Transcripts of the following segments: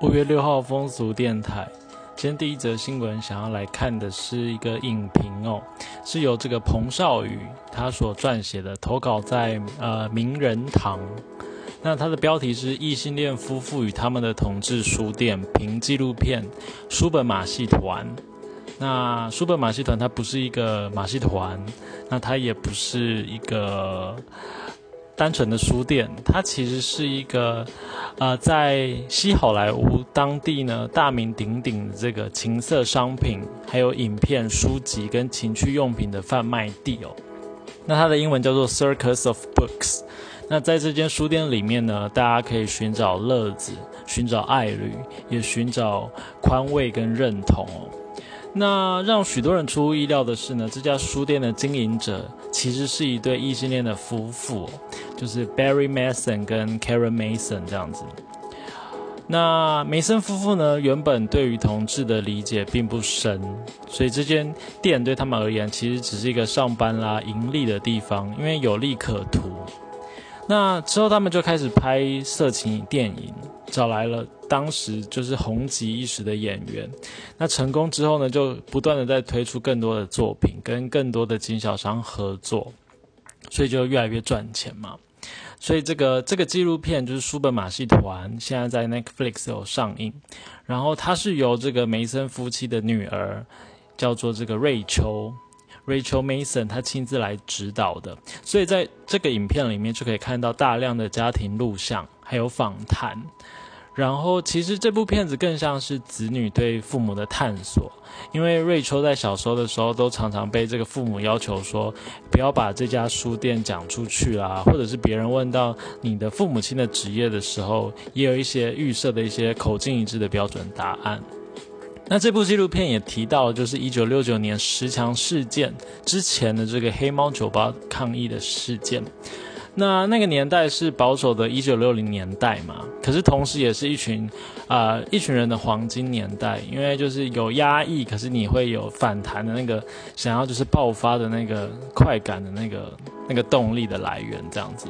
五月六号风俗电台，今天第一则新闻想要来看的是一个影评哦，是由这个彭少宇他所撰写的，投稿在呃名人堂。那它的标题是异性恋夫妇与他们的同志书店评纪录片书本马戏团。那书本马戏团它不是一个马戏团，那它也不是一个。单纯的书店，它其实是一个，呃，在西好莱坞当地呢大名鼎鼎的这个情色商品、还有影片、书籍跟情趣用品的贩卖地哦。那它的英文叫做 Circus of Books。那在这间书店里面呢，大家可以寻找乐子、寻找爱侣，也寻找宽慰跟认同哦。那让许多人出乎意料的是呢，这家书店的经营者其实是一对异性恋的夫妇，就是 Barry Mason 跟 Karen Mason 这样子。那梅森夫妇呢，原本对于同志的理解并不深，所以这间店对他们而言，其实只是一个上班啦、盈利的地方，因为有利可图。那之后，他们就开始拍色情电影，找来了当时就是红极一时的演员。那成功之后呢，就不断的在推出更多的作品，跟更多的经销商合作，所以就越来越赚钱嘛。所以这个这个纪录片就是书本马戏团，现在在 Netflix 有上映。然后它是由这个梅森夫妻的女儿，叫做这个瑞秋。Rachel Mason 他亲自来指导的，所以在这个影片里面就可以看到大量的家庭录像，还有访谈。然后其实这部片子更像是子女对父母的探索，因为瑞秋在小时候的时候都常常被这个父母要求说不要把这家书店讲出去啦，或者是别人问到你的父母亲的职业的时候，也有一些预设的一些口径一致的标准答案。那这部纪录片也提到，就是一九六九年十强事件之前的这个黑猫酒吧抗议的事件。那那个年代是保守的一九六零年代嘛，可是同时也是一群啊一群人的黄金年代，因为就是有压抑，可是你会有反弹的那个想要就是爆发的那个快感的那个那个动力的来源这样子。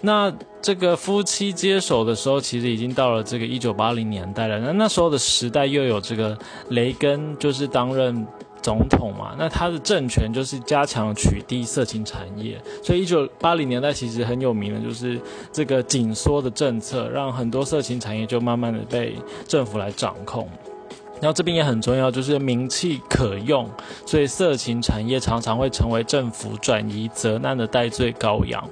那这个夫妻接手的时候，其实已经到了这个一九八零年代了。那那时候的时代又有这个雷根就是担任总统嘛，那他的政权就是加强取缔色情产业。所以一九八零年代其实很有名的，就是这个紧缩的政策，让很多色情产业就慢慢的被政府来掌控。然后这边也很重要，就是名气可用，所以色情产业常常会成为政府转移责难的代罪羔羊。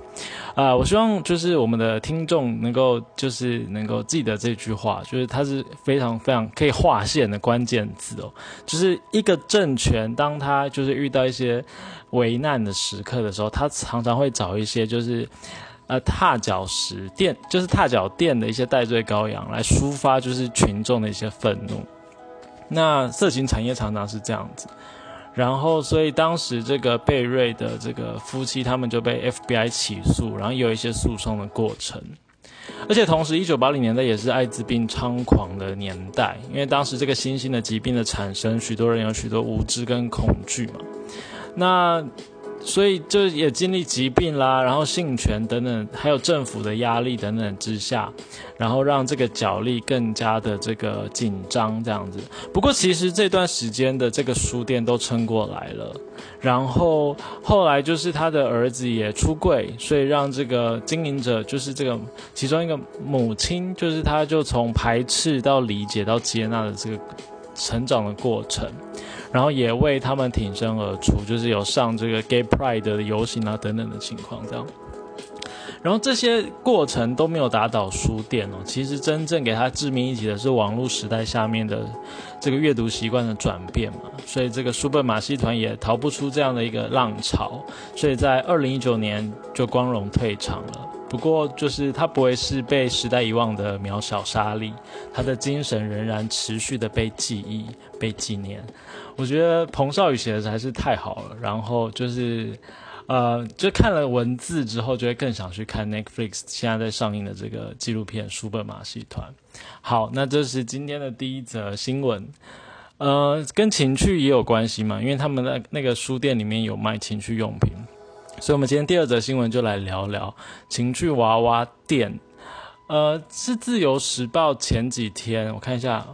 啊，我希望就是我们的听众能够就是能够记得这句话，就是它是非常非常可以划线的关键字哦。就是一个政权，当他就是遇到一些危难的时刻的时候，他常常会找一些就是呃踏脚石垫，就是踏脚垫的一些代罪羔羊来抒发就是群众的一些愤怒。那色情产业常常是这样子，然后所以当时这个贝瑞的这个夫妻他们就被 FBI 起诉，然后有一些诉讼的过程，而且同时一九八零年代也是艾滋病猖狂的年代，因为当时这个新兴的疾病的产生，许多人有许多无知跟恐惧嘛，那。所以就也经历疾病啦，然后性权等等，还有政府的压力等等之下，然后让这个角力更加的这个紧张这样子。不过其实这段时间的这个书店都撑过来了，然后后来就是他的儿子也出柜，所以让这个经营者就是这个其中一个母亲，就是他就从排斥到理解到接纳的这个成长的过程。然后也为他们挺身而出，就是有上这个 Gay Pride 的游行啊等等的情况这样。然后这些过程都没有打倒书店哦，其实真正给他致命一击的是网络时代下面的这个阅读习惯的转变嘛。所以这个书本马戏团也逃不出这样的一个浪潮，所以在二零一九年就光荣退场了。不过就是他不会是被时代遗忘的渺小沙粒，他的精神仍然持续的被记忆、被纪念。我觉得彭少宇写的还是太好了，然后就是，呃，就看了文字之后，就会更想去看 Netflix 现在在上映的这个纪录片《书本马戏团》。好，那这是今天的第一则新闻，呃，跟情趣也有关系嘛，因为他们的那个书店里面有卖情趣用品，所以我们今天第二则新闻就来聊聊情趣娃娃店。呃，是自由时报前几天我看一下，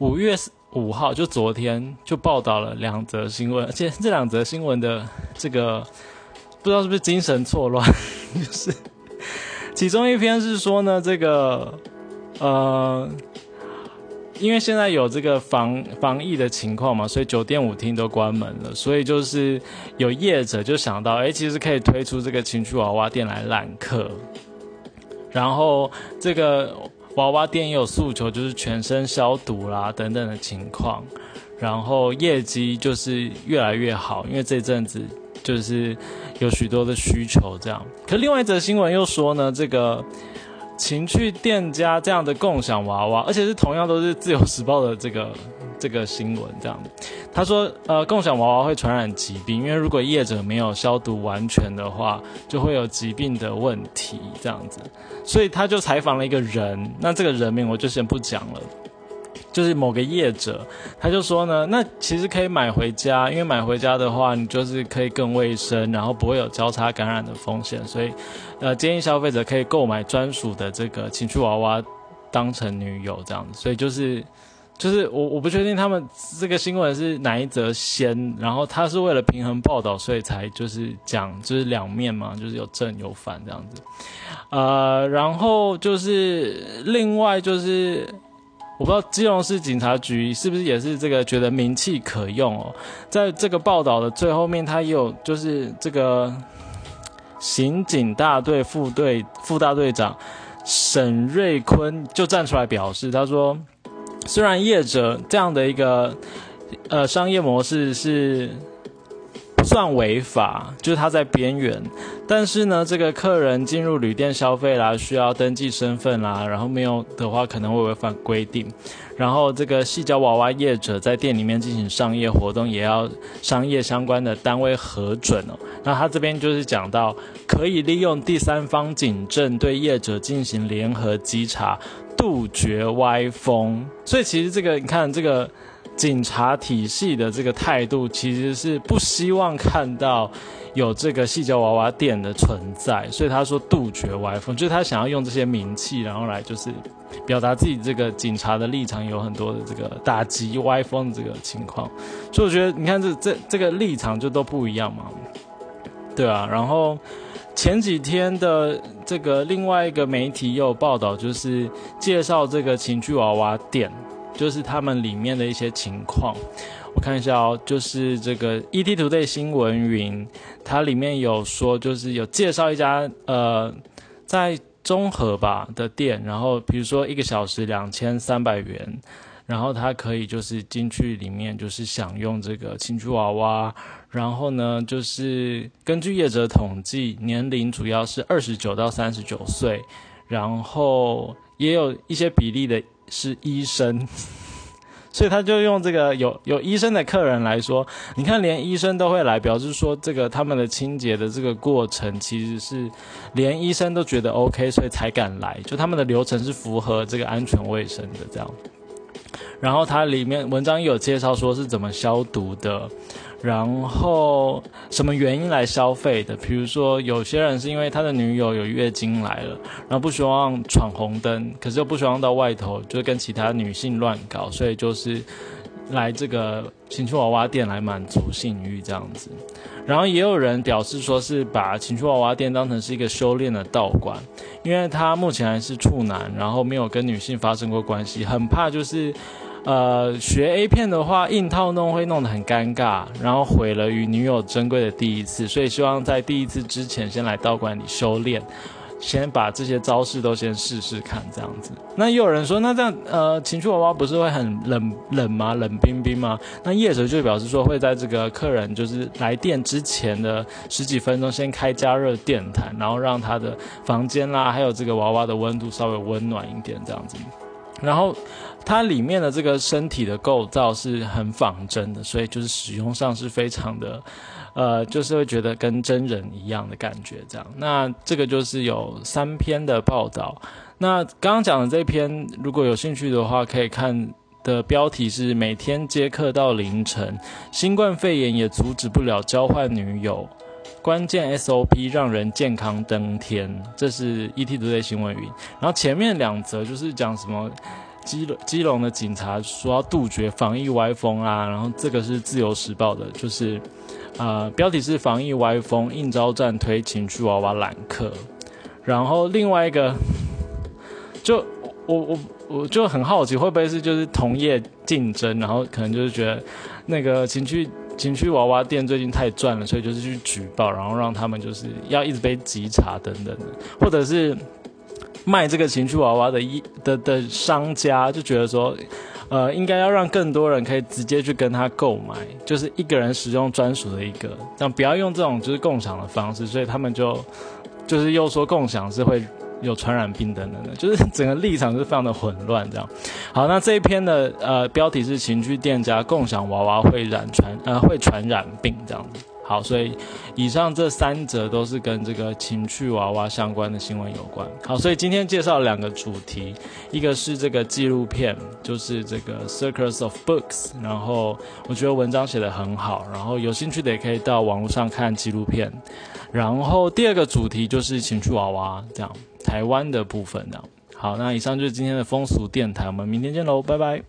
五月五号就昨天就报道了两则新闻，而且这两则新闻的这个不知道是不是精神错乱，就是其中一篇是说呢，这个呃。因为现在有这个防防疫的情况嘛，所以酒店舞厅都关门了，所以就是有业者就想到，哎，其实可以推出这个情趣娃娃店来揽客。然后这个娃娃店也有诉求，就是全身消毒啦等等的情况，然后业绩就是越来越好，因为这阵子就是有许多的需求这样。可另外一则新闻又说呢，这个。情趣店家这样的共享娃娃，而且是同样都是自由时报的这个这个新闻，这样他说，呃，共享娃娃会传染疾病，因为如果业者没有消毒完全的话，就会有疾病的问题，这样子。所以他就采访了一个人，那这个人名我就先不讲了。就是某个业者，他就说呢，那其实可以买回家，因为买回家的话，你就是可以更卫生，然后不会有交叉感染的风险，所以，呃，建议消费者可以购买专属的这个情趣娃娃当成女友这样子。所以就是，就是我我不确定他们这个新闻是哪一则先，然后他是为了平衡报道，所以才就是讲就是两面嘛，就是有正有反这样子。呃，然后就是另外就是。我不知道基隆市警察局是不是也是这个觉得名气可用哦，在这个报道的最后面，他也有就是这个刑警大队副队副大队长沈瑞坤就站出来表示，他说，虽然业者这样的一个呃商业模式是。算违法，就是他在边缘。但是呢，这个客人进入旅店消费啦，需要登记身份啦，然后没有的话可能会违反规定。然后这个细胶娃娃业者在店里面进行商业活动，也要商业相关的单位核准哦。那他这边就是讲到，可以利用第三方警政对业者进行联合稽查，杜绝歪风。所以其实这个，你看这个。警察体系的这个态度其实是不希望看到有这个细胶娃娃店的存在，所以他说杜绝歪风，就是他想要用这些名气，然后来就是表达自己这个警察的立场，有很多的这个打击歪风的这个情况。所以我觉得你看这这这个立场就都不一样嘛，对啊。然后前几天的这个另外一个媒体也有报道，就是介绍这个情趣娃娃店。就是他们里面的一些情况，我看一下哦。就是这个 ETtoday 新闻云，它里面有说，就是有介绍一家呃，在中和吧的店，然后比如说一个小时两千三百元，然后他可以就是进去里面就是享用这个情趣娃娃，然后呢就是根据业者统计，年龄主要是二十九到三十九岁，然后也有一些比例的。是医生，所以他就用这个有有医生的客人来说，你看连医生都会来，表示说这个他们的清洁的这个过程其实是连医生都觉得 OK，所以才敢来，就他们的流程是符合这个安全卫生的这样。然后它里面文章有介绍说是怎么消毒的。然后什么原因来消费的？比如说，有些人是因为他的女友有月经来了，然后不希望闯红灯，可是又不希望到外头就跟其他女性乱搞，所以就是来这个情趣娃娃店来满足性欲这样子。然后也有人表示说是把情趣娃娃店当成是一个修炼的道馆，因为他目前还是处男，然后没有跟女性发生过关系，很怕就是。呃，学 A 片的话，硬套弄会弄得很尴尬，然后毁了与女友珍贵的第一次，所以希望在第一次之前先来道馆里修炼，先把这些招式都先试试看，这样子。那也有人说，那这样呃，情趣娃娃不是会很冷冷吗？冷冰冰吗？那业者就表示说，会在这个客人就是来电之前的十几分钟，先开加热电毯，然后让他的房间啦，还有这个娃娃的温度稍微温暖一点，这样子。然后，它里面的这个身体的构造是很仿真的，所以就是使用上是非常的，呃，就是会觉得跟真人一样的感觉。这样，那这个就是有三篇的报道。那刚刚讲的这篇，如果有兴趣的话，可以看的标题是“每天接客到凌晨，新冠肺炎也阻止不了交换女友”。关键 SOP 让人健康登天，这是 ET 都 y 新闻云。然后前面两则就是讲什么基基隆的警察说要杜绝防疫歪风啊，然后这个是自由时报的，就是呃标题是防疫歪风，应招站推情趣娃娃揽客。然后另外一个就我我我就很好奇，会不会是就是同业竞争，然后可能就是觉得那个情趣。情趣娃娃店最近太赚了，所以就是去举报，然后让他们就是要一直被稽查等等的，或者是卖这个情趣娃娃的一的的商家就觉得说，呃，应该要让更多人可以直接去跟他购买，就是一个人使用专属的一个，但不要用这种就是共享的方式，所以他们就就是又说共享是会。有传染病等等的，就是整个立场是非常的混乱。这样，好，那这一篇的呃标题是情趣店家共享娃娃会染传呃会传染病这样子。好，所以以上这三则都是跟这个情趣娃娃相关的新闻有关。好，所以今天介绍两个主题，一个是这个纪录片，就是这个 Circus of Books，然后我觉得文章写得很好，然后有兴趣的也可以到网络上看纪录片。然后第二个主题就是情趣娃娃这样。台湾的部分呢，好，那以上就是今天的风俗电台，我们明天见喽，拜拜。